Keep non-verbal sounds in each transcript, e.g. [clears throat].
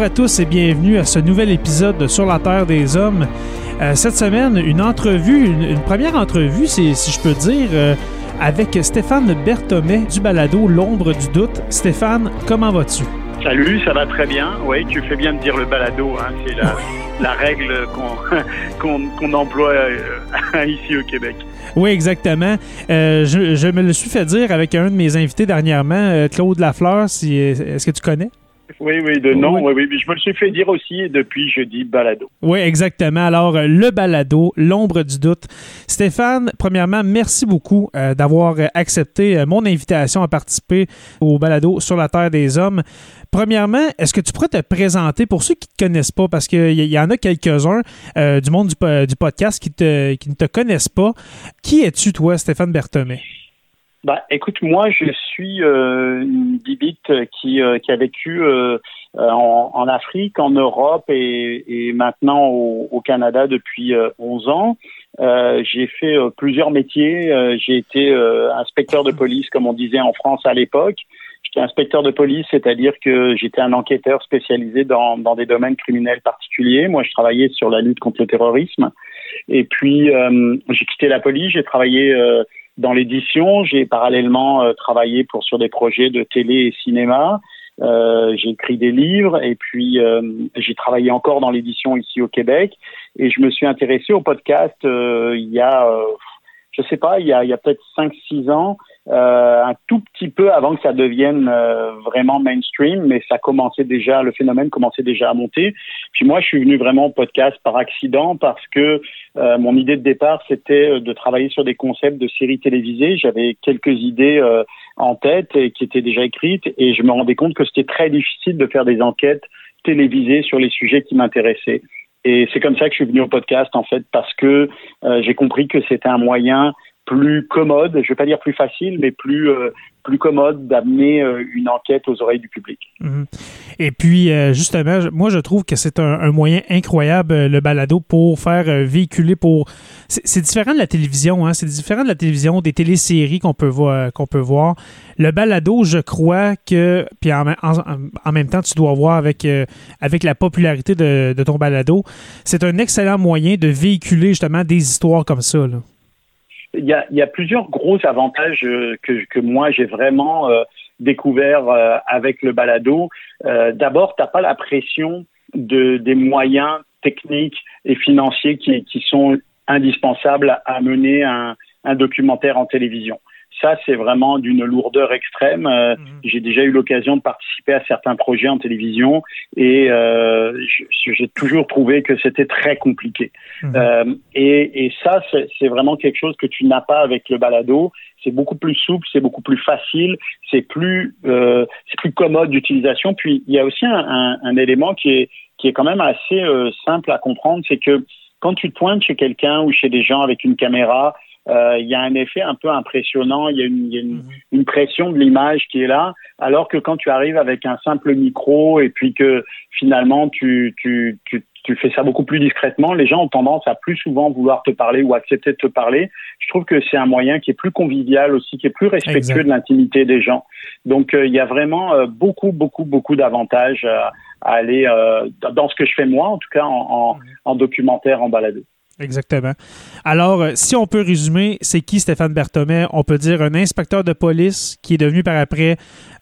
Bonjour à tous et bienvenue à ce nouvel épisode de Sur la Terre des Hommes. Euh, cette semaine, une entrevue, une, une première entrevue, si, si je peux dire, euh, avec Stéphane Berthomet du balado L'ombre du doute. Stéphane, comment vas-tu? Salut, ça va très bien. Oui, tu fais bien de dire le balado. Hein. C'est la, la, règle [laughs] qu'on qu'on emploie euh, [laughs] ici au Québec. Oui, exactement. Euh, je, je, me le suis fait dire avec un de mes invités dernièrement, Claude Lafleur. Si, Est-ce que tu connais? Oui, oui, de nom, oui. oui, oui. Je me le suis fait dire aussi et depuis, je dis balado. Oui, exactement. Alors, le balado, l'ombre du doute. Stéphane, premièrement, merci beaucoup euh, d'avoir accepté euh, mon invitation à participer au balado sur la Terre des Hommes. Premièrement, est-ce que tu pourrais te présenter pour ceux qui ne te connaissent pas, parce qu'il y, y, en a quelques-uns euh, du monde du, du podcast qui, te, qui ne te connaissent pas. Qui es-tu, toi, Stéphane Berthomet? Bah, écoute, moi, je suis euh, une bibite qui, euh, qui a vécu euh, en, en, Afrique, en Europe et, et maintenant au, au, Canada depuis 11 ans. j'ai fait plusieurs métiers. j'ai été inspecteur de police, comme on disait en France à l'époque. J'étais inspecteur de police, c'est-à-dire que j'étais un enquêteur spécialisé dans, dans des domaines criminels particuliers. Moi, je travaillais sur la lutte contre le terrorisme. Et puis, j'ai quitté la police, j'ai travaillé dans l'édition. J'ai parallèlement euh, travaillé pour sur des projets de télé et cinéma. Euh, j'ai écrit des livres et puis euh, j'ai travaillé encore dans l'édition ici au Québec. Et je me suis intéressé au podcast euh, il y a, euh, je sais pas, il y a, il y a peut-être 5-6 ans euh, un tout petit peu avant que ça devienne euh, vraiment mainstream, mais ça commençait déjà, le phénomène commençait déjà à monter. Puis moi, je suis venu vraiment au podcast par accident parce que euh, mon idée de départ, c'était de travailler sur des concepts de séries télévisées. J'avais quelques idées euh, en tête et qui étaient déjà écrites et je me rendais compte que c'était très difficile de faire des enquêtes télévisées sur les sujets qui m'intéressaient. Et c'est comme ça que je suis venu au podcast, en fait, parce que euh, j'ai compris que c'était un moyen plus commode, je ne vais pas dire plus facile, mais plus, euh, plus commode d'amener euh, une enquête aux oreilles du public. Mmh. Et puis, euh, justement, moi, je trouve que c'est un, moyen incroyable, le balado, pour faire véhiculer, pour... C'est différent de la télévision, hein? c'est différent de la télévision, des téléséries qu'on peut, voir, qu'on peut voir. Le balado, je crois que, puis en, en, en même temps, tu dois voir avec, avec la popularité de, de ton balado, c'est un excellent moyen de véhiculer justement des histoires comme ça. Là. Il y, a, y a, plusieurs gros avantages que, que moi j'ai vraiment euh, découvert euh, avec le balado. Euh, D'abord, tu n'as pas la pression de, des moyens techniques et financiers qui, qui sont indispensables à mener un, un documentaire en télévision ça, c'est vraiment d'une lourdeur extrême. Euh, mmh. J'ai déjà eu l'occasion de participer à certains projets en télévision et euh, j'ai toujours trouvé que c'était très compliqué. Mmh. Euh, et, et, ça, c'est vraiment quelque chose que tu n'as pas avec le balado. C'est beaucoup plus souple, c'est beaucoup plus facile, c'est plus, euh, c'est plus commode d'utilisation. Puis il y a aussi un, un, un élément qui est qui est quand même assez simple à comprendre, c'est que quand tu te pointes chez quelqu'un ou chez des gens avec une caméra, euh, il y a un effet un peu impressionnant, il y a une, y a une, mhm. une pression de l'image qui est là, alors que quand tu arrives avec un simple micro et puis que finalement tu, tu, tu, tu fais ça beaucoup plus discrètement, les gens ont tendance à plus souvent vouloir te parler ou accepter de te parler. Je trouve que c'est un moyen qui est plus convivial aussi, qui est plus respectueux de l'intimité des gens. Donc euh, il y a vraiment euh, beaucoup, beaucoup, beaucoup d'avantages à, aller dans ce que je fais moi, en tout cas en, en, mhm. en documentaire, en balado. Exactement. Alors, euh, si on peut résumer, c'est qui Stéphane Berthomet? On peut dire un inspecteur de police qui est devenu par après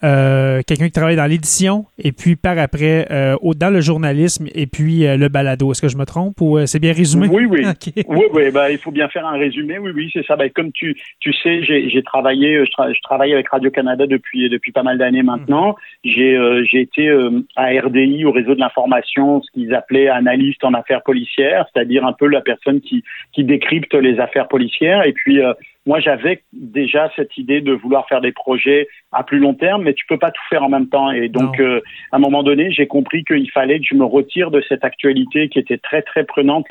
euh, quelqu'un qui travaille dans l'édition et puis par après euh, dans le journalisme et puis le balado. Est-ce que je me trompe ou c'est bien résumé? Oui, oui. [laughs] Oui, oui. Ben, il faut bien faire un résumé. Oui, oui, c'est ça. Ben, comme tu, tu sais, j'ai travaillé, je, travaille avec Radio-Canada depuis, depuis pas mal d'années maintenant. Mhm. J'ai J'ai été à RDI, au réseau de l'information, ce qu'ils appelaient analyste en affaires policières, c'est-à-dire un peu la personne qui, qui décryptent les affaires policières. Et puis, euh, moi, j'avais déjà cette idée de vouloir faire des projets à plus long terme, mais tu peux pas tout faire en même temps. Et donc, euh, à un moment donné, j'ai compris qu'il fallait que je me retire de cette actualité qui était très très prenante.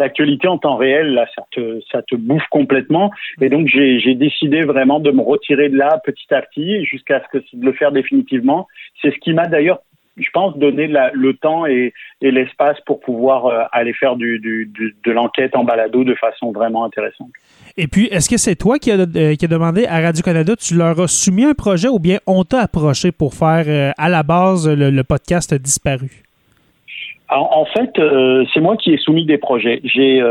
l'actualité en temps réel, là, ça te ça te bouffe complètement. Et donc, j'ai décidé vraiment de me retirer de là petit à petit jusqu'à ce que de le faire définitivement. C'est ce qui m'a d'ailleurs je pense, donner le temps et, l'espace pour pouvoir euh, aller faire du, de l'enquête en balado de façon vraiment intéressante. Et puis, est-ce que c'est toi qui as euh, qui a demandé à Radio-Canada, tu leur as soumis un projet ou bien on t'a approché pour faire euh, à la base le, podcast disparu? En, fait, c'est moi qui ai soumis des projets. J'ai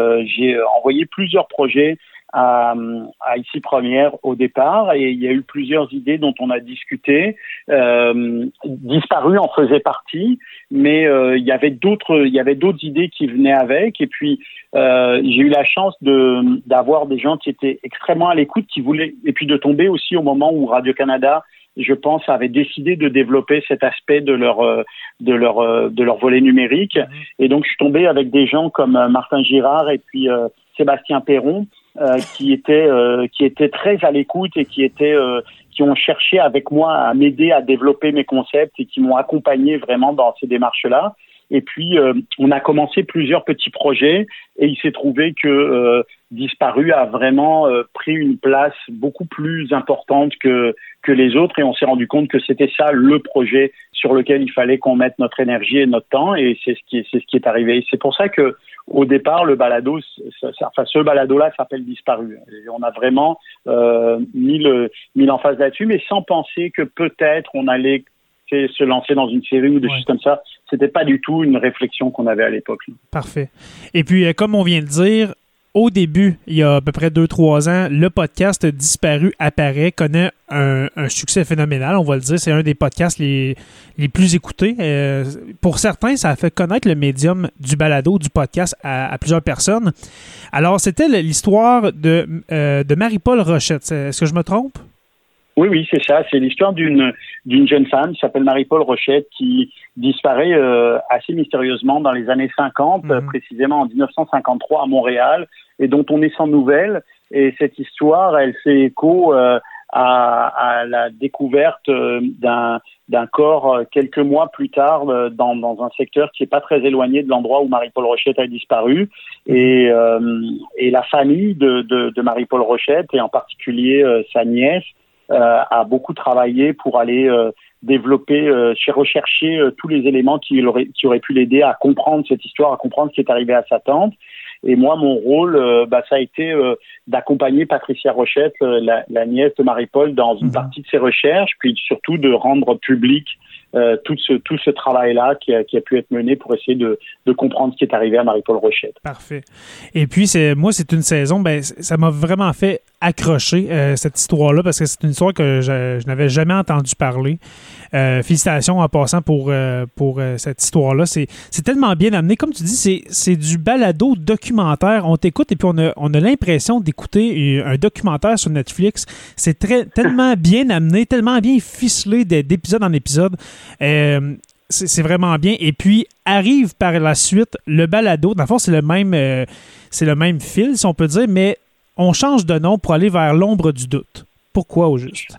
envoyé plusieurs projets à, à, Ici Première au départ et il y a eu plusieurs idées dont on a discuté. Euh, Disparu en faisait partie, mais euh, il y avait d'autres il y avait d'autres idées qui venaient avec et puis euh, j'ai eu la chance de d'avoir des gens qui étaient extrêmement à l'écoute, qui voulaient et puis de tomber aussi au moment où Radio Canada je pense, avait décidé de développer cet aspect de leur euh, de leur euh, de leur volet numérique. Mmh. Et donc, je suis tombé avec des gens comme Martin Girard et puis Sébastien Perron, euh, qui étaient euh, qui étaient très à l'écoute et qui étaient euh, qui ont cherché avec moi à m'aider à développer mes concepts et qui m'ont accompagné vraiment dans ces démarches là. Et puis, on a commencé plusieurs petits projets et il s'est trouvé que Disparu a vraiment pris une place beaucoup plus importante que, que les autres et on s'est rendu compte que c'était ça le projet sur lequel il fallait qu'on mette notre énergie et notre temps et c'est ce qui c'est ce qui est arrivé. C'est pour ça que au départ, le balado, enfin, ce balado-là s'appelle Disparu. on a vraiment euh, mis, le, mis l'emphase là-dessus, mais sans penser que peut-être on allait se lancer dans une série ou des choses comme ça. C'était pas du tout une réflexion qu'on avait à l'époque. Parfait. Et puis, euh, comme on vient de dire, au début, il y a à peu près 2-3 ans, le podcast Disparu apparaît, connaît un, succès phénoménal, on va le dire. C'est un des podcasts les, les plus écoutés. Euh, pour certains, ça a fait connaître le médium du balado, du podcast à, plusieurs personnes. Alors, c'était l'histoire de, euh, de Marie-Paul Rochette. Est-ce que je me trompe? Oui, oui, c'est ça. C'est l'histoire d'une d'une jeune femme qui s'appelle Marie-Paul Rochette qui disparaît euh, assez mystérieusement dans les années 50, mhm. précisément en 1953 à Montréal, et dont on est sans nouvelles. Et cette histoire, elle fait écho euh, à, à, la découverte euh, d'un d'un corps quelques mois plus tard dans, dans un secteur qui est pas très éloigné de l'endroit où Marie-Paul Rochette a disparu. Mhm. Et, et la famille de, de, de Marie-Paul Rochette, et en particulier sa nièce, euh, a beaucoup travaillé pour aller euh, développer, euh, rechercher tous les éléments qui, qui auraient pu l'aider à comprendre cette histoire, à comprendre ce qui est arrivé à sa tante. Et moi, mon rôle, bah, ça a été d'accompagner Patricia Rochette, la, la, nièce de Marie-Paul, dans une mhm. partie de ses recherches, puis surtout de rendre public euh, tout ce, tout ce travail-là qui a, qui a, pu être mené pour essayer de, de comprendre ce qui est arrivé à Marie-Paul Rochette. Parfait. Et puis, c'est moi, c'est une saison, ben, ça m'a vraiment fait accrocher euh, cette histoire-là parce que c'est une histoire que je, je n'avais jamais entendu parler. Euh, félicitations en passant pour, pour cette histoire-là. C'est, tellement bien amené. Comme tu dis, c'est, du balado documentaire. On t'écoute et puis on a, on a l'impression d'écouter un documentaire sur Netflix. C'est très, tellement bien amené, tellement bien ficelé d'épisode en épisode. C'est, vraiment bien. Et puis arrive par la suite le balado. Dans le fond, c'est le même, c'est le même fil, si on peut dire, mais on change de nom pour aller vers l'ombre du doute. Pourquoi au juste?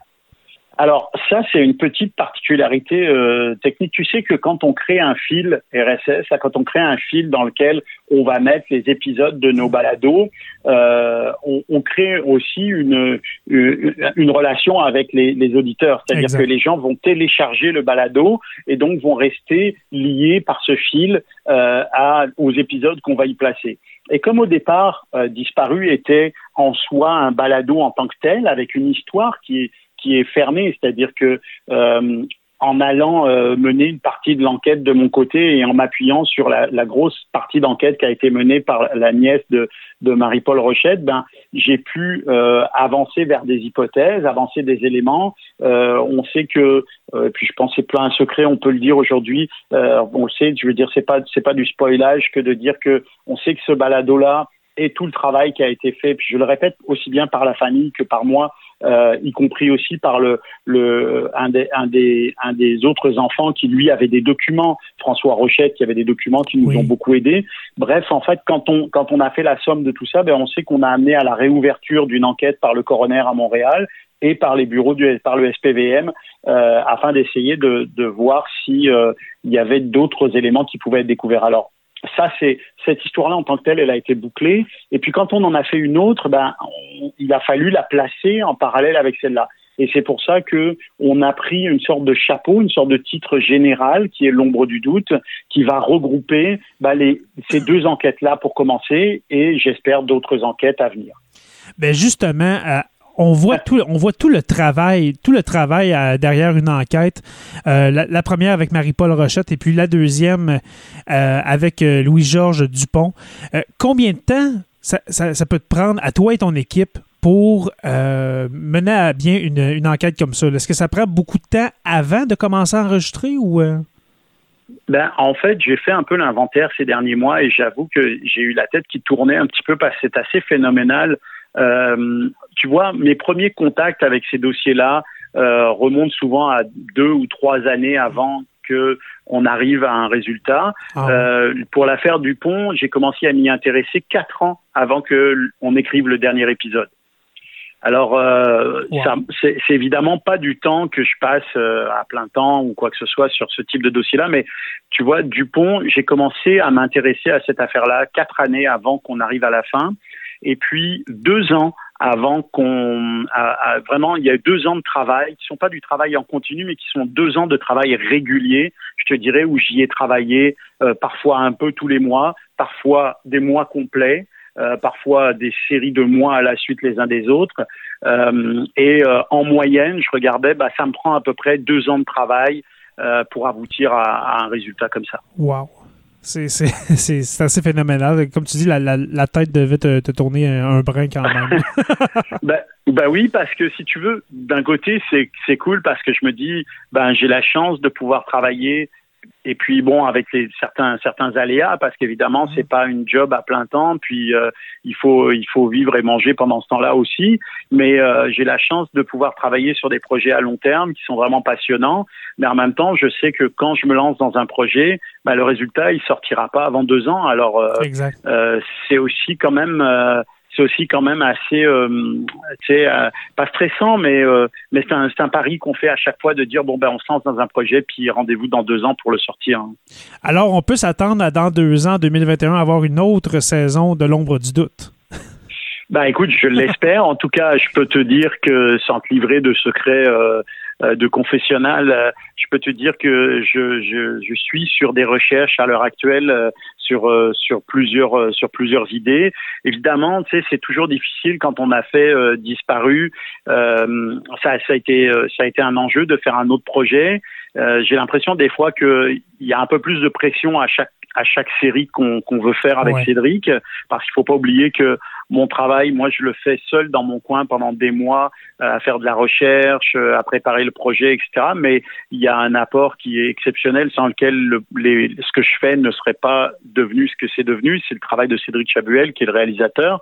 Alors ça, c'est une petite particularité euh, technique. Tu sais que quand on crée un fil RSS, quand on crée un fil dans lequel on va mettre les épisodes de nos balados, euh, on, on, crée aussi une, une, relation avec les, les auditeurs. C'est-à-dire que les gens vont télécharger le balado et donc vont rester liés par ce fil euh, à, aux épisodes qu'on va y placer. Et comme au départ, euh, Disparu était en soi un balado en tant que tel, avec une histoire qui est qui est fermé, c'est-à-dire que euh, en allant euh, mener une partie de l'enquête de mon côté et en m'appuyant sur la, la grosse partie d'enquête qui a été menée par la nièce de, de Marie-Paul Rochette, ben j'ai pu euh, avancer vers des hypothèses, avancer des éléments. Euh, on sait que, euh, puis je pense c'est plein un secret, on peut le dire aujourd'hui. on le sait, je veux dire c'est pas c'est pas du spoilage que de dire que on sait que ce balado là et tout le travail qui a été fait, puis je le répète aussi bien par la famille que par moi, euh, y compris aussi par le, le un, des, un, des, un des autres enfants qui lui avait des documents, François Rochette qui avait des documents qui nous ont beaucoup aidés. Bref, en fait, quand on quand on a fait la somme de tout ça, ben on sait qu'on a amené à la réouverture d'une enquête par le coroner à Montréal et par les bureaux du par le SPVM euh, afin d'essayer de, de voir si euh, il y avait d'autres éléments qui pouvaient être découverts. Alors ça, c'est cette histoire-là en tant que telle, elle a été bouclée. Et puis quand on en a fait une autre, ben, il a fallu la placer en parallèle avec celle-là. Et c'est pour ça que on a pris une sorte de chapeau, une sorte de titre général qui est l'ombre du doute, qui va regrouper ben, ces deux enquêtes-là pour commencer, et j'espère d'autres enquêtes à venir. Ben justement, on voit tout, on voit tout le travail, tout le travail euh, derrière une enquête. Euh, la, première avec Marie-Paul Rochette et puis la deuxième euh, avec Louis-Georges Dupont. combien de temps ça, ça, peut te prendre à toi et ton équipe pour mener à bien une, une enquête comme ça? Est-ce que ça prend beaucoup de temps avant de commencer à enregistrer ou... Ben, en fait, j'ai fait un peu l'inventaire ces derniers mois et j'avoue que j'ai eu la tête qui tournait un petit peu parce que c'est assez phénoménal euh, tu vois, mes premiers contacts avec ces dossiers-là euh, remontent souvent à deux ou trois années avant que on arrive à un résultat. Ah euh, pour l'affaire Dupont, j'ai commencé à m'y intéresser quatre ans avant que on écrive le dernier épisode. Alors, euh, c'est évidemment pas du temps que je passe euh, à plein temps ou quoi que ce soit sur ce type de dossier-là, mais tu vois, Dupont, j'ai commencé à m'intéresser à cette affaire-là quatre années avant qu'on arrive à la fin et puis deux ans avant qu'on vraiment il y a deux ans de travail qui sont pas du travail en continu mais qui sont deux ans de travail régulier je te dirais où j'y ai travaillé euh, parfois un peu tous les mois parfois des mois complets euh, parfois des séries de mois à la suite les uns des autres euh, et en moyenne je regardais bah ça me prend à peu près deux ans de travail pour aboutir à, à, un résultat comme ça. Wow. [laughs] C'est assez phénoménal. Comme tu dis, la, la, tête devait te, te, tourner un, brin quand même. [laughs] [laughs] ben, ben, oui, parce que si tu veux, d'un côté, c'est cool parce que je me dis, ben j'ai la chance de pouvoir travailler et puis bon, avec les, certains certains aléas, parce qu'évidemment c'est pas une job à plein temps, puis euh, il faut il faut vivre et manger pendant ce temps-là aussi. Mais euh, j'ai la chance de pouvoir travailler sur des projets à long terme qui sont vraiment passionnants. Mais en même temps, je sais que quand je me lance dans un projet, bah, le résultat il sortira pas avant deux ans. Alors euh, c'est aussi quand même c'est aussi quand même assez, euh, euh, pas stressant, mais euh, mais c'est un, un, pari qu'on fait à chaque fois de dire bon ben on se lance dans un projet puis rendez-vous dans deux ans pour le sortir. Hein. Alors on peut s'attendre à dans deux ans, 2021, avoir une autre saison de l'ombre du doute? [laughs] Ben écoute, je l'espère. en tout cas, je peux te dire que sans te livrer de secrets euh, de confessionnal, je peux te dire que je, je, je suis sur des recherches à l'heure actuelle euh, sur sur plusieurs sur plusieurs idées. Évidemment, tu sais, c'est toujours difficile quand on a fait disparu. ça, ça a été ça a été un enjeu de faire un autre projet. J'ai l'impression des fois qu'il y a un peu plus de pression à chaque à chaque série qu'on veut faire avec Cédric, parce qu'il faut pas oublier que mon travail, moi, je le fais seul dans mon coin pendant des mois euh, à faire de la recherche, euh, à préparer le projet, etc. Mais il y a un apport qui est exceptionnel, sans lequel le, les, ce que je fais ne serait pas devenu ce que c'est devenu. C'est le travail de Cédric Chabuel, qui est le réalisateur.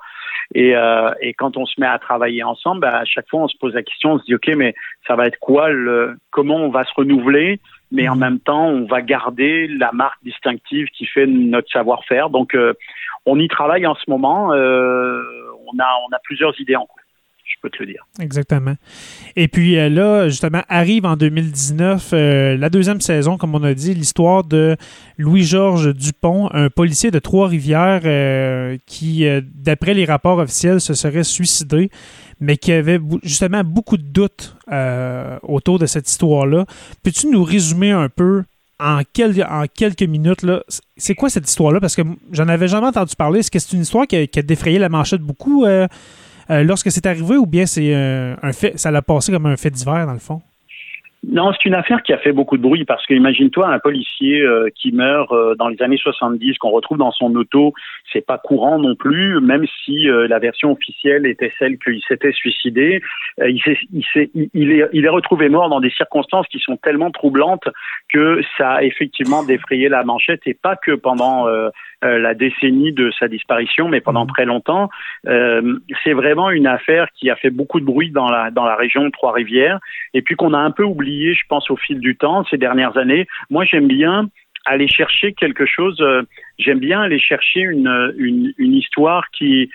Et, euh, et quand on se met à travailler ensemble, bah, à chaque fois, on se pose la question, on se dit, ok, mais ça va être quoi le, comment on va se renouveler mais en mhm. même temps, on va garder la marque distinctive qui fait notre savoir-faire. Donc, euh, on y travaille en ce moment. Euh, on a on a plusieurs idées en cours. Je peux te le dire. Exactement. Et puis euh, là, justement, arrive en 2019 euh, la deuxième saison, comme on a dit, l'histoire de Louis-Georges Dupont, un policier de Trois-Rivières euh, qui, d'après les rapports officiels, se serait suicidé, mais qui avait justement beaucoup de doutes autour de cette histoire-là. Peux-tu nous résumer un peu en, en quelques minutes, c'est quoi cette histoire-là? Parce que j'en avais jamais entendu parler. Est-ce que c'est une histoire qui a, défrayé la manchette beaucoup lorsque c'est arrivé ou bien c'est euh, un fait, ça l'a passé comme un fait divers dans le fond? Non, c'est une affaire qui a fait beaucoup de bruit parce que imagine-toi un policier euh, qui meurt euh, dans les années 70 qu'on retrouve dans son auto, c'est pas courant non plus, même si euh, la version officielle était celle qu'il s'était suicidé. il, est, il, est, il est retrouvé mort dans des circonstances qui sont tellement troublantes que ça a effectivement défrayé la manchette et pas que pendant la décennie de sa disparition, mais pendant très longtemps. c'est vraiment une affaire qui a fait beaucoup de bruit dans la dans la région de Trois-Rivières et puis qu'on a un peu oublié je pense, au fil du temps, ces dernières années. Moi, j'aime bien aller chercher quelque chose, euh, j'aime bien aller chercher une, une, histoire qui,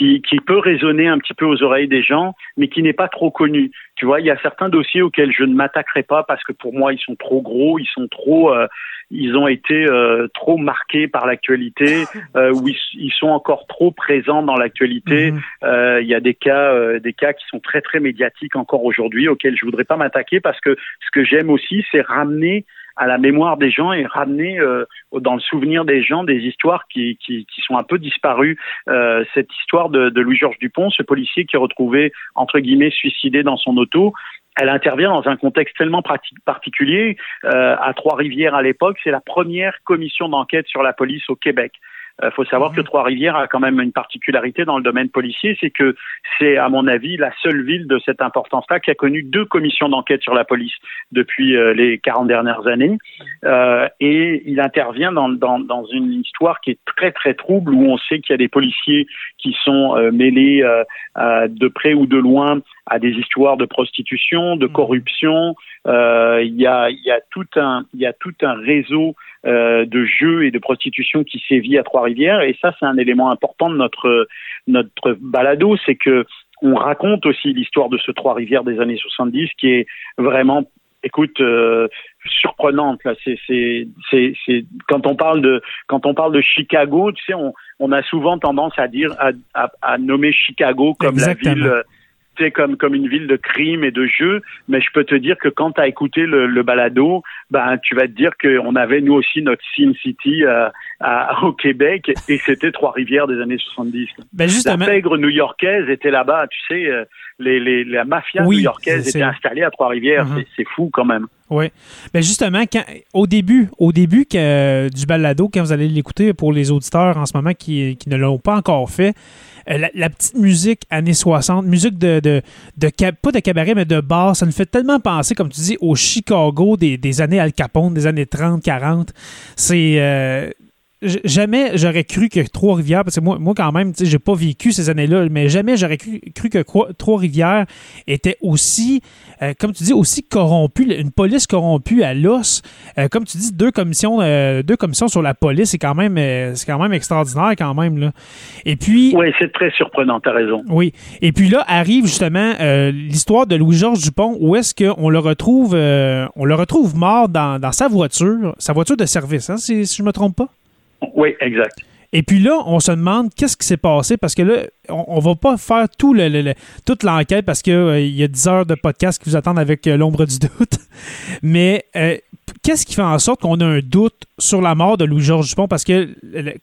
qui, qui, peut résonner un petit peu aux oreilles des gens, mais qui n'est pas trop connue. Tu vois, il y a certains dossiers auxquels je ne m'attaquerai pas parce que pour moi, ils sont trop gros, ils sont trop, euh, ils ont été euh, trop marqués par l'actualité, [laughs] euh, ou ils, sont encore trop présents dans l'actualité. Mhm. Euh, il y a des cas, des cas qui sont très très médiatiques encore aujourd'hui, auxquels je voudrais pas m'attaquer parce que ce que j'aime aussi, c'est ramener à la mémoire des gens et ramener dans le souvenir des gens des histoires qui, qui, qui sont un peu disparues. Euh, cette histoire de, de Louis-Georges Dupont, ce policier qui est retrouvé entre guillemets suicidé dans son auto, elle intervient dans un contexte tellement particulier. Euh, à Trois-Rivières à l'époque, c'est la première commission d'enquête sur la police au Québec. Il euh, faut savoir que mhm. Trois-Rivières a quand même une particularité dans le domaine policier, c'est que c'est, à mon avis, la seule ville de cette importance-là qui a connu deux commissions d'enquête sur la police depuis euh, les 40 dernières années. Euh, et il intervient dans, dans, dans, une histoire qui est très, très trouble, où on sait qu'il y a des policiers qui sont mêlés de près ou de loin à des histoires de prostitution, de mhm. corruption. il, y a, y a tout un, y a tout un réseau euh, de jeux et de prostitution qui sévit à Trois-Rivières. Et ça, c'est un élément important de notre notre balado, c'est que on raconte aussi l'histoire de ce Trois-Rivières des années 70 qui est vraiment écoute euh, surprenante là c'est c'est c'est quand on parle de quand on parle de Chicago tu sais on on a souvent tendance à dire à, à, nommer Chicago comme la ville comme, comme une ville de crime et de jeu, mais je peux te dire que quand tu as écouté le, le, balado, ben, tu vas te dire qu'on avait nous aussi notre Sin City euh, à, [laughs] au Québec et c'était Trois-Rivières des années 70. Ben justement... La pègre new-yorkaise était là-bas, tu sais, euh, les, les, la mafia new-yorkaise était installée à Trois-Rivières, mm-hmm. c'est fou quand même. Oui. Ben justement, quand, au début, au début du balado, quand vous allez l'écouter pour les auditeurs en ce moment qui, qui ne l'ont pas encore fait, euh, la, petite musique années 60, musique de, de, de, pas de cabaret, mais de bar, ça nous fait tellement penser, comme tu dis, au Chicago des, des années Al Capone, des années 30, 40. C'est. Euh, jamais j'aurais cru que Trois-Rivières, parce que moi, moi quand même, j'ai pas vécu ces années-là, mais jamais j'aurais cru, que Trois-Rivières était aussi, euh, comme tu dis, aussi corrompue, une police corrompue à l'os. Euh, comme tu dis, deux commissions, euh, deux commissions sur la police, c'est quand même, c'est quand même extraordinaire quand même là. Et puis. Oui, c'est très surprenant, t'as raison. Oui. Et puis là arrive justement l'histoire de Louis-Georges Dupont, où est-ce qu'on le retrouve, on le retrouve mort dans, dans, sa voiture, sa voiture de service, hein, si, si je me trompe pas? Oui, exact. Et puis là, on se demande qu'est-ce qui s'est passé parce que là, on, ne va pas faire tout le, toute l'enquête parce qu'il euh, y a 10 heures de podcast qui vous attendent avec euh, l'ombre du doute. [laughs] Mais euh, qu'est-ce qui fait en sorte qu'on a un doute sur la mort de Louis-Georges Dupont? Parce que,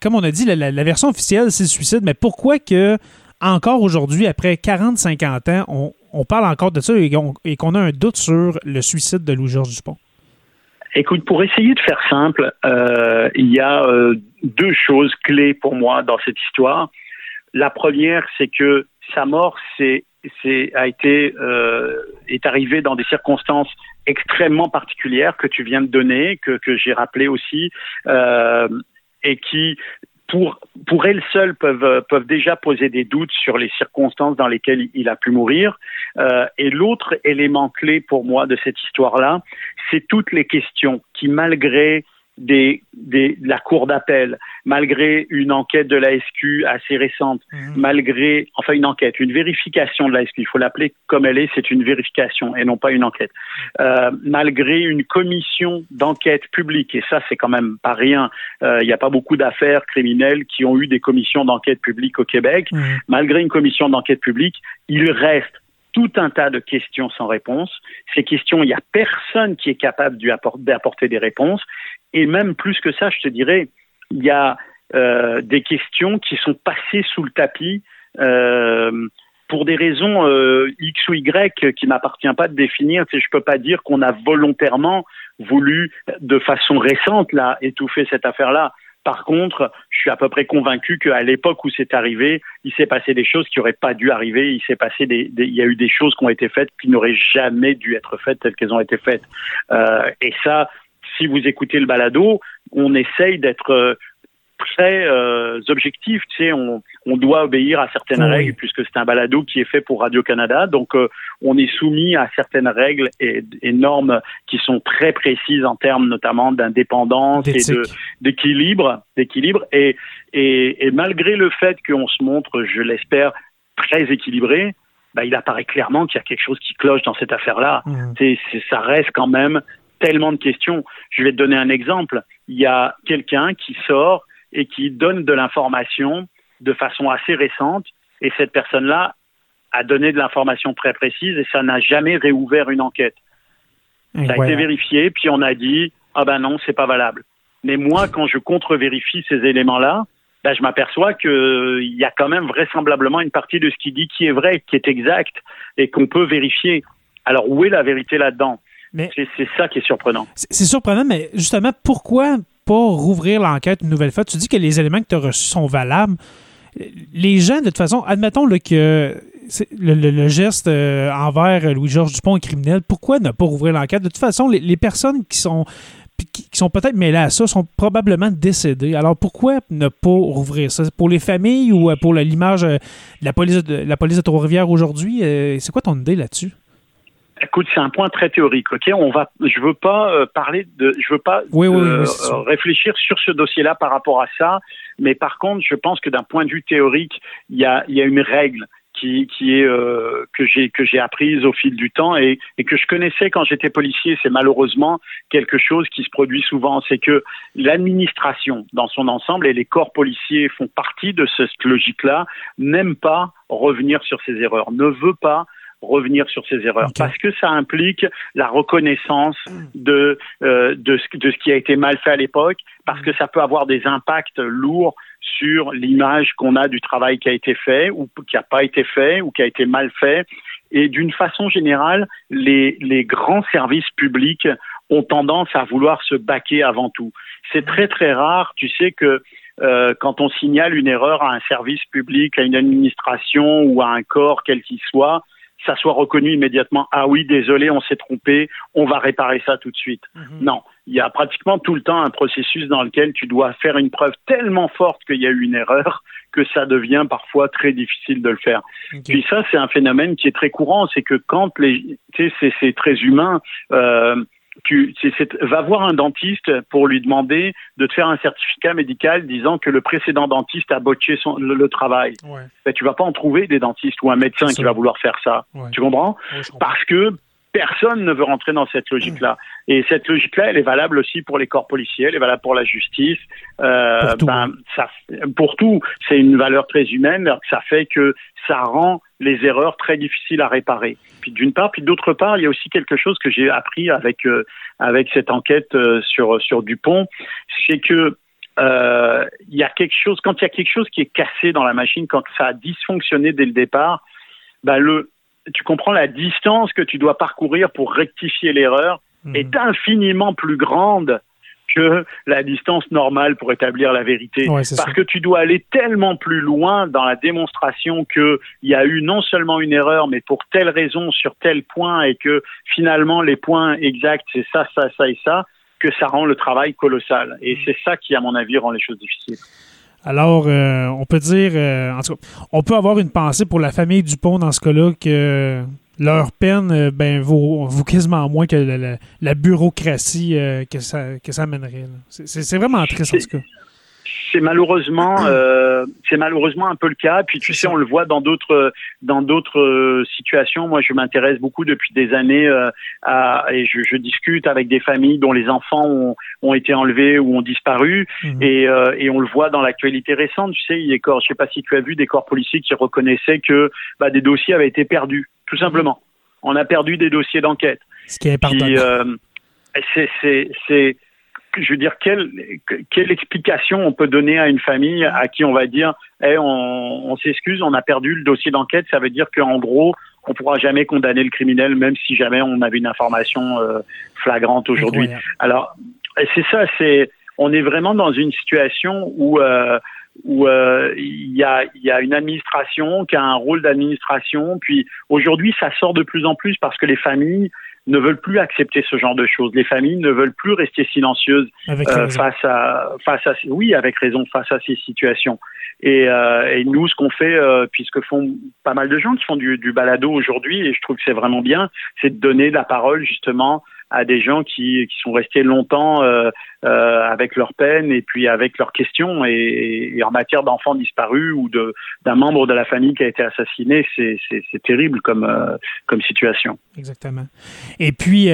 comme on a dit, la, version officielle, c'est le suicide. Mais pourquoi que, encore aujourd'hui, après 40-50 ans, on, parle encore de ça et qu'on a un doute sur le suicide de Louis-Georges Dupont? Écoute, pour essayer de faire simple, euh, il y a euh, deux choses clés pour moi dans cette histoire. La première, c'est que sa mort c'est, c'est, a été, euh, est arrivée dans des circonstances extrêmement particulières que tu viens de donner, que, que j'ai rappelé aussi, euh, et qui pour, pour elle seule peuvent, peuvent déjà poser des doutes sur les circonstances dans lesquelles il a pu mourir. Euh, et l'autre élément clé pour moi de cette histoire-là, c'est toutes les questions qui, malgré des, des, la cour d'appel, malgré une enquête de la SQ assez récente, Mhm. malgré, enfin une enquête, une vérification de la SQ, il faut l'appeler comme elle est, c'est une vérification et non pas une enquête, euh, malgré une commission d'enquête publique, et ça c'est quand même pas rien, euh, il n'y a pas beaucoup d'affaires criminelles qui ont eu des commissions d'enquête publique au Québec, Mhm. malgré une commission d'enquête publique, il reste tout un tas de questions sans réponse. Ces questions, il n'y a personne qui est capable d'apporter des réponses. Et même plus que ça, je te dirais, il y a euh, des questions qui sont passées sous le tapis euh, pour des raisons euh, X ou Y qui m'appartient pas de définir. Je peux pas dire qu'on a volontairement voulu, de façon récente, là, étouffer cette affaire-là. Par contre, je suis à peu près convaincu qu'à l'époque où c'est arrivé, il s'est passé des choses qui n'auraient pas dû arriver. Il s'est passé des, il y a eu des choses qui ont été faites qui n'auraient jamais dû être faites telles qu'elles ont été faites. Euh, et ça, si vous écoutez le balado, on essaye d'être euh, très euh, objectif. Tu sais, on, on doit obéir à certaines Oui. règles puisque c'est un balado qui est fait pour Radio Canada. Donc, euh, on est soumis à certaines règles et, et normes qui sont très précises en termes notamment d'indépendance et d'équilibre, d'équilibre. Et, et, et malgré le fait qu'on se montre, je l'espère, très équilibré, bah, il apparaît clairement qu'il y a quelque chose qui cloche dans cette affaire-là. C'est- c'est- ça reste quand même tellement de questions. Je vais te donner un exemple. Il y a quelqu'un qui sort et qui donne de l'information de façon assez récente, et cette personne-là a donné de l'information très précise et ça n'a jamais réouvert une enquête. Ça a été vérifié, puis on a dit ah ben non, c'est pas valable. Mais moi, quand je contre-vérifie ces éléments-là, ben, je m'aperçois que il y a quand même vraisemblablement une partie de ce qu'il dit qui est vrai, qui est exact et qu'on peut vérifier. Alors où est la vérité là-dedans? C'est ça qui est surprenant. C'est surprenant, mais justement, pourquoi pas rouvrir l'enquête une nouvelle fois? Tu dis que les éléments que tu as reçus sont valables. Les gens, de toute façon, admettons que le, le- geste euh, envers Louis-Georges Dupont est criminel. Pourquoi ne pas rouvrir l'enquête? De toute façon, les, personnes qui sont qui, sont peut-être mêlées à ça sont probablement décédées. Alors pourquoi ne pas rouvrir ça? Pour les familles ou euh, pour l'image euh, de la police de la police de Trois-Rivières aujourd'hui? C'est quoi ton idée là-dessus? Écoute, c'est un point très théorique. Ok, on va. Je veux pas euh, parler de. Je veux pas Oui, oui, euh, oui, euh, réfléchir sur ce dossier-là par rapport à ça. Mais par contre, je pense que d'un point de vue théorique, il y a, il y a une règle qui, qui est euh, que j'ai que j'ai apprise au fil du temps et, et que je connaissais quand j'étais policier. C'est malheureusement quelque chose qui se produit souvent. C'est que l'administration, dans son ensemble, et les corps policiers font partie de cette logique-là, n'aime pas revenir sur ses erreurs, ne veut pas revenir sur ses erreurs. Parce que ça implique la reconnaissance de euh, de, ce, de ce qui a été mal fait à l'époque parce que ça peut avoir des impacts lourds sur l'image qu'on a du travail qui a été fait ou qui n'a pas été fait ou qui a été mal fait. Et d'une façon générale les les grands services publics ont tendance à vouloir se baquer avant tout. C'est très très rare tu sais que euh, quand on signale une erreur à un service public, à une administration ou à un corps quel qu'il soit, ça soit reconnu immédiatement. Ah oui, désolé, on s'est trompé, on va réparer ça tout de suite. Non, il y a pratiquement tout le temps un processus dans lequel tu dois faire une preuve tellement forte qu'il y a eu une erreur [laughs] que ça devient parfois très difficile de le faire. Ok. Puis ça, c'est un phénomène qui est très courant, c'est que quand les, tu sais, c'est- c'est très humain. Euh, tu c'est- c'est- va voir un dentiste pour lui demander de te faire un certificat médical disant que le précédent dentiste a botché son, le, le travail. Ouais, Ben, tu vas pas en trouver des dentistes ou un médecin qui va vouloir faire ça. ouais. Tu comprends? Ouais, je comprends. Parce que personne ne veut rentrer dans cette logique-là. Et cette logique-là, elle est valable aussi pour les corps policiers, elle est valable pour la justice. Euh, Pour tout, ben, ça, pour tout, c'est une valeur très humaine. Ça fait que ça rend les erreurs très difficiles à réparer. Puis d'une part, puis d'autre part, il y a aussi quelque chose que j'ai appris avec euh, avec cette enquête euh, sur sur Dupont, c'est que euh, il y a quelque chose quand il y a quelque chose qui est cassé dans la machine, quand ça a dysfonctionné dès le départ, ben le tu comprends la distance que tu dois parcourir pour rectifier l'erreur Mhm. est infiniment plus grande que la distance normale pour établir la vérité. Ouais, Parce que tu dois aller tellement plus loin dans la démonstration qu'il y a eu non seulement une erreur, mais pour telle raison, sur tel point, et que finalement les points exacts, c'est ça, ça, ça et ça, que ça rend le travail colossal. Et c'est ça qui, à mon avis, rend les choses difficiles. Alors, euh, on peut dire, euh, en tout cas, on peut avoir une pensée pour la famille Dupont dans ce cas-là que leur peine euh, ben, vaut, vaut quasiment moins que la, la- la bureaucratie que, ça, que ça amènerait. c'est vraiment triste, en tout cas. C'est malheureusement, [clears throat] euh, c'est malheureusement un peu le cas. Puis tu sais, on le voit dans d'autres, dans d'autres euh, situations. Moi, je m'intéresse beaucoup depuis des années euh, à, et je, je, discute avec des familles dont les enfants ont, ont été enlevés ou ont disparu, mhm. et, euh, et, on le voit dans l'actualité récente. Tu sais, il y a des corps, je sais pas si tu as vu des corps policiers qui reconnaissaient que bah, des dossiers avaient été perdus, tout simplement. On a perdu des dossiers d'enquête. Ce qui est c'est, c'est, c'est je veux dire, quelle, quelle explication on peut donner à une famille à qui on va dire, eh, on, on s'excuse, on a perdu le dossier d'enquête, ça veut dire qu'en gros, on pourra jamais condamner le criminel, même si jamais on avait une information euh, flagrante aujourd'hui. Alors, c'est ça, c'est, on est vraiment dans une situation où euh, où euh, il y, a, y a une administration qui a un rôle d'administration. Puis aujourd'hui, ça sort de plus en plus parce que les familles ne veulent plus accepter ce genre de choses. Les familles ne veulent plus rester silencieuses euh, face à face à oui avec raison face à ces situations. Et, euh, et nous, ce qu'on fait, euh, puisque font pas mal de gens qui font du, du balado aujourd'hui, et je trouve que c'est vraiment bien, c'est de donner la parole justement à des gens qui, qui sont restés longtemps euh, euh, avec leur peine et puis avec leurs questions. Et, et en matière d'enfants disparus ou de d'un membre de la famille qui a été assassiné, c'est terrible comme euh, comme situation. Exactement. Et puis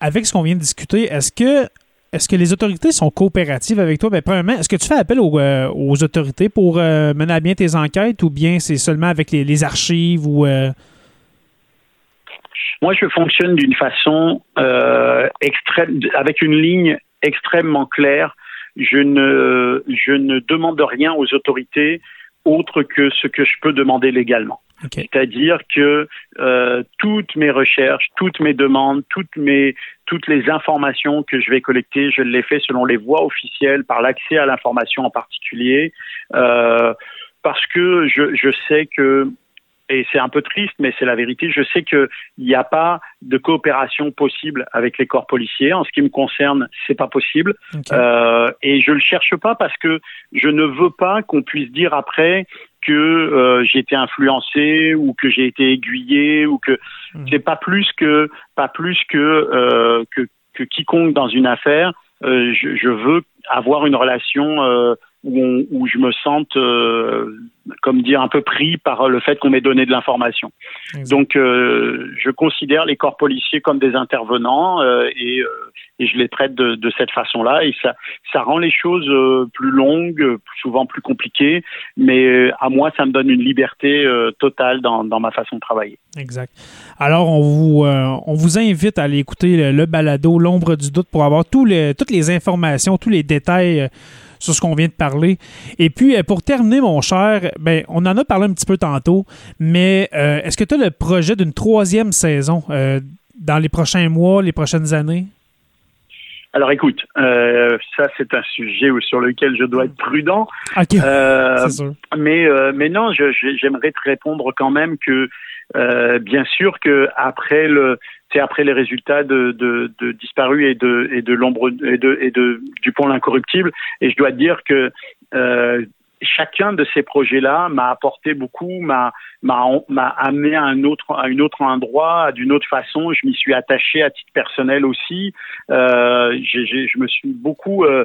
avec ce qu'on vient de discuter, est-ce que est-ce que les autorités sont coopératives avec toi? Bien, premièrement, est-ce que tu fais appel aux, aux autorités pour mener à bien tes enquêtes ou bien c'est seulement avec les, archives moi, je fonctionne d'une façon euh, extrême, avec une ligne extrêmement claire. Je ne, je ne demande rien aux autorités autre que ce que je peux demander légalement. C'est-à-dire que euh, toutes mes recherches, toutes mes demandes, toutes mes toutes les informations que je vais collecter, je les fais selon les voies officielles, par l'accès à l'information en particulier, euh, parce que je, je sais que et c'est un peu triste, mais c'est la vérité. Je sais qu'il n'y a pas de coopération possible avec les corps policiers. En ce qui me concerne, c'est pas possible. Euh, et je le cherche pas parce que je ne veux pas qu'on puisse dire après que euh, j'ai été influencé ou que j'ai été aiguillé ou que hmm. c'est pas plus que pas plus que, euh, que, que quiconque dans une affaire. Je, je, veux avoir une relation où, où, je me sente euh, comme dire, un peu pris par le fait qu'on m'ait donné de l'information. Donc, euh, je considère les corps policiers comme des intervenants euh, et, euh, et, je les traite de, de cette façon-là. Et ça, ça rend les choses euh, plus longues, souvent plus compliquées, mais euh, à moi, ça me donne une liberté totale dans, dans, ma façon de travailler. Exact. Alors, on vous, on vous invite à aller écouter le, le balado L'ombre du doute pour avoir tous les, toutes les informations, tous les détails sur ce qu'on vient de parler. Et puis, euh, pour terminer, mon cher, ben, on en a parlé un petit peu tantôt, mais euh, est-ce que tu as le projet d'une troisième saison euh, dans les prochains mois, les prochaines années? Alors écoute, ça c'est un sujet sur lequel je dois être prudent. Ok. [laughs] sûr. Mais mais non, j'aimerais te répondre quand même que bien sûr que après le c'est après les résultats de, de, de disparus et de et de l'ombre et de et de du pont l'incorruptible. Et je dois dire que euh, chacun de ces projets-là m'a apporté beaucoup, m'a m'a m'a amené à un autre à une autre endroit, d'une autre façon. Je m'y suis attaché à titre personnel aussi. Euh, je me suis beaucoup euh,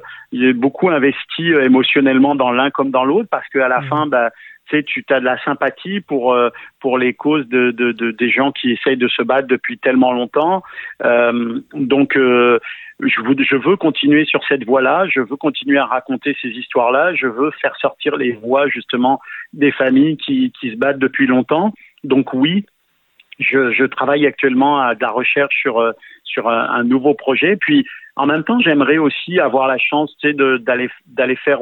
beaucoup investi euh, émotionnellement dans l'un comme dans l'autre parce qu'à la mmh. fin, bah, sais, tu as de la sympathie pour euh, pour les causes de, de, de, des gens qui essayent de se battre depuis tellement longtemps. Euh, donc euh, je, veux, je veux continuer sur cette voie-là, je veux continuer à raconter ces histoires-là, je veux faire sortir les voix justement des familles qui, qui se battent depuis longtemps. Donc oui, je, travaille actuellement à de la recherche sur sur un, nouveau projet. Puis en même temps, j'aimerais aussi avoir la chance, tu d'aller d'aller faire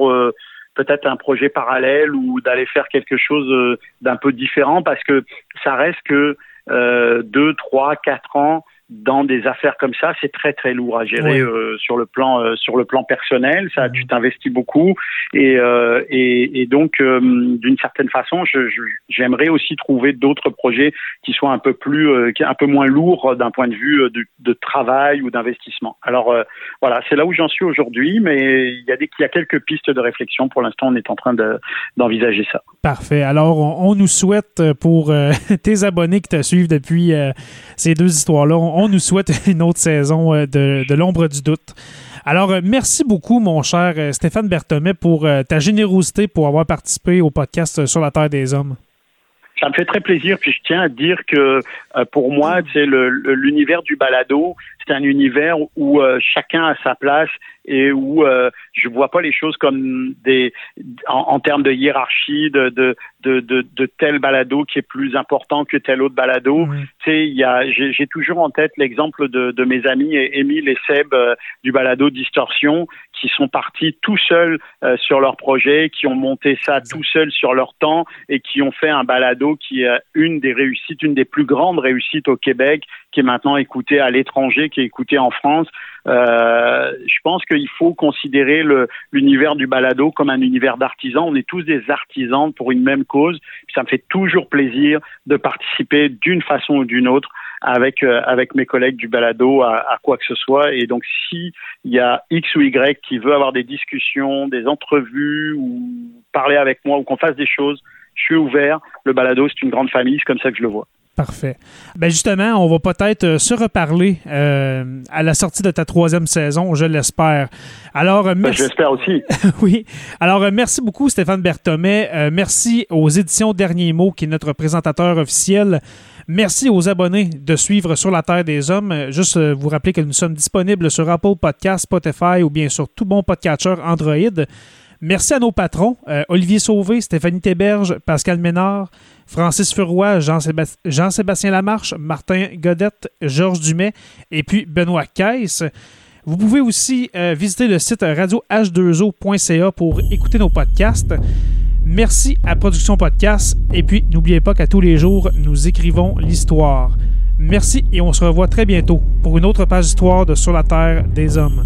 peut-être un projet parallèle ou d'aller faire quelque chose euh, d'un peu différent parce que ça reste que euh, deux, trois, quatre ans dans des affaires comme ça, c'est très très lourd à gérer euh, sur le plan euh, sur le plan personnel. Ça, tu t'investis beaucoup et euh, et, et, donc d'une certaine façon, j'aimerais je, aussi trouver d'autres projets qui soient un peu plus un peu moins lourds d'un point de vue de, de travail ou d'investissement. Alors voilà, c'est là où j'en suis aujourd'hui, mais il y a des il y a quelques pistes de réflexion. Pour l'instant, on est en train d'envisager ça. Parfait. Alors on, on nous souhaite pour [laughs] tes abonnés qui te suivent depuis ces deux histoires là on, nous souhaite [laughs] une autre saison de, de l'ombre du doute. Alors, merci beaucoup, mon cher Stéphane Berthomet, pour ta générosité pour avoir participé au podcast Sur la Terre des Hommes. Ça me fait très plaisir, puis je tiens à dire que pour moi, c'est l'univers du balado, c'est un univers où chacun a sa place et où euh, je vois pas les choses comme des en, termes de hiérarchie de de, de, de, de tel balado qui est plus important que tel autre balado. Tu sais, il y a j'ai toujours en tête l'exemple de, de mes amis Émile et Seb euh, du balado Distorsion qui sont partis tout seuls euh, sur leur projet, qui ont monté ça tout seuls sur leur temps et qui ont fait un balado qui est une des réussites, une des plus grandes réussites au Québec, qui est maintenant écouté à l'étranger, qui écouté en France. Euh, je pense qu'il faut considérer l'univers du balado comme un univers d'artisans. On est tous des artisans pour une même cause. Ça me fait toujours plaisir de participer d'une façon ou d'une autre avec euh, avec mes collègues du balado à, à quoi que ce soit. Et donc, si il y a X ou Y qui veut avoir des discussions, des entrevues ou parler avec moi ou qu'on fasse des choses, je suis ouvert. Le balado, c'est une grande famille, c'est comme ça que je le vois. Parfait. Ben justement, on va peut-être euh, se reparler euh, à la sortie de ta troisième saison, je l'espère. Alors, euh, ben, j'espère aussi. [laughs] oui. Alors, merci beaucoup, Stéphane Berthomet. merci aux éditions Derniers Mots, qui est notre présentateur officiel. Merci aux abonnés de suivre Sur la Terre des Hommes. Juste vous rappeler que nous sommes disponibles sur Apple Podcast, Spotify ou bien sur tout bon podcatcher Android. Merci à nos patrons, Olivier Sauvé, Stéphanie Théberge, Pascal Ménard, Francis Furoy, Jean-Sébastien Lamarche, Martin Godette, Georges Dumais et puis Benoît Caisse. Vous pouvez aussi euh, visiter le site radioh2o.ca pour écouter nos podcasts. Merci à Production Podcast et puis n'oubliez pas qu'à tous les jours, nous écrivons l'histoire. Merci et on se revoit très bientôt pour une autre page d'histoire de Sur la Terre des Hommes.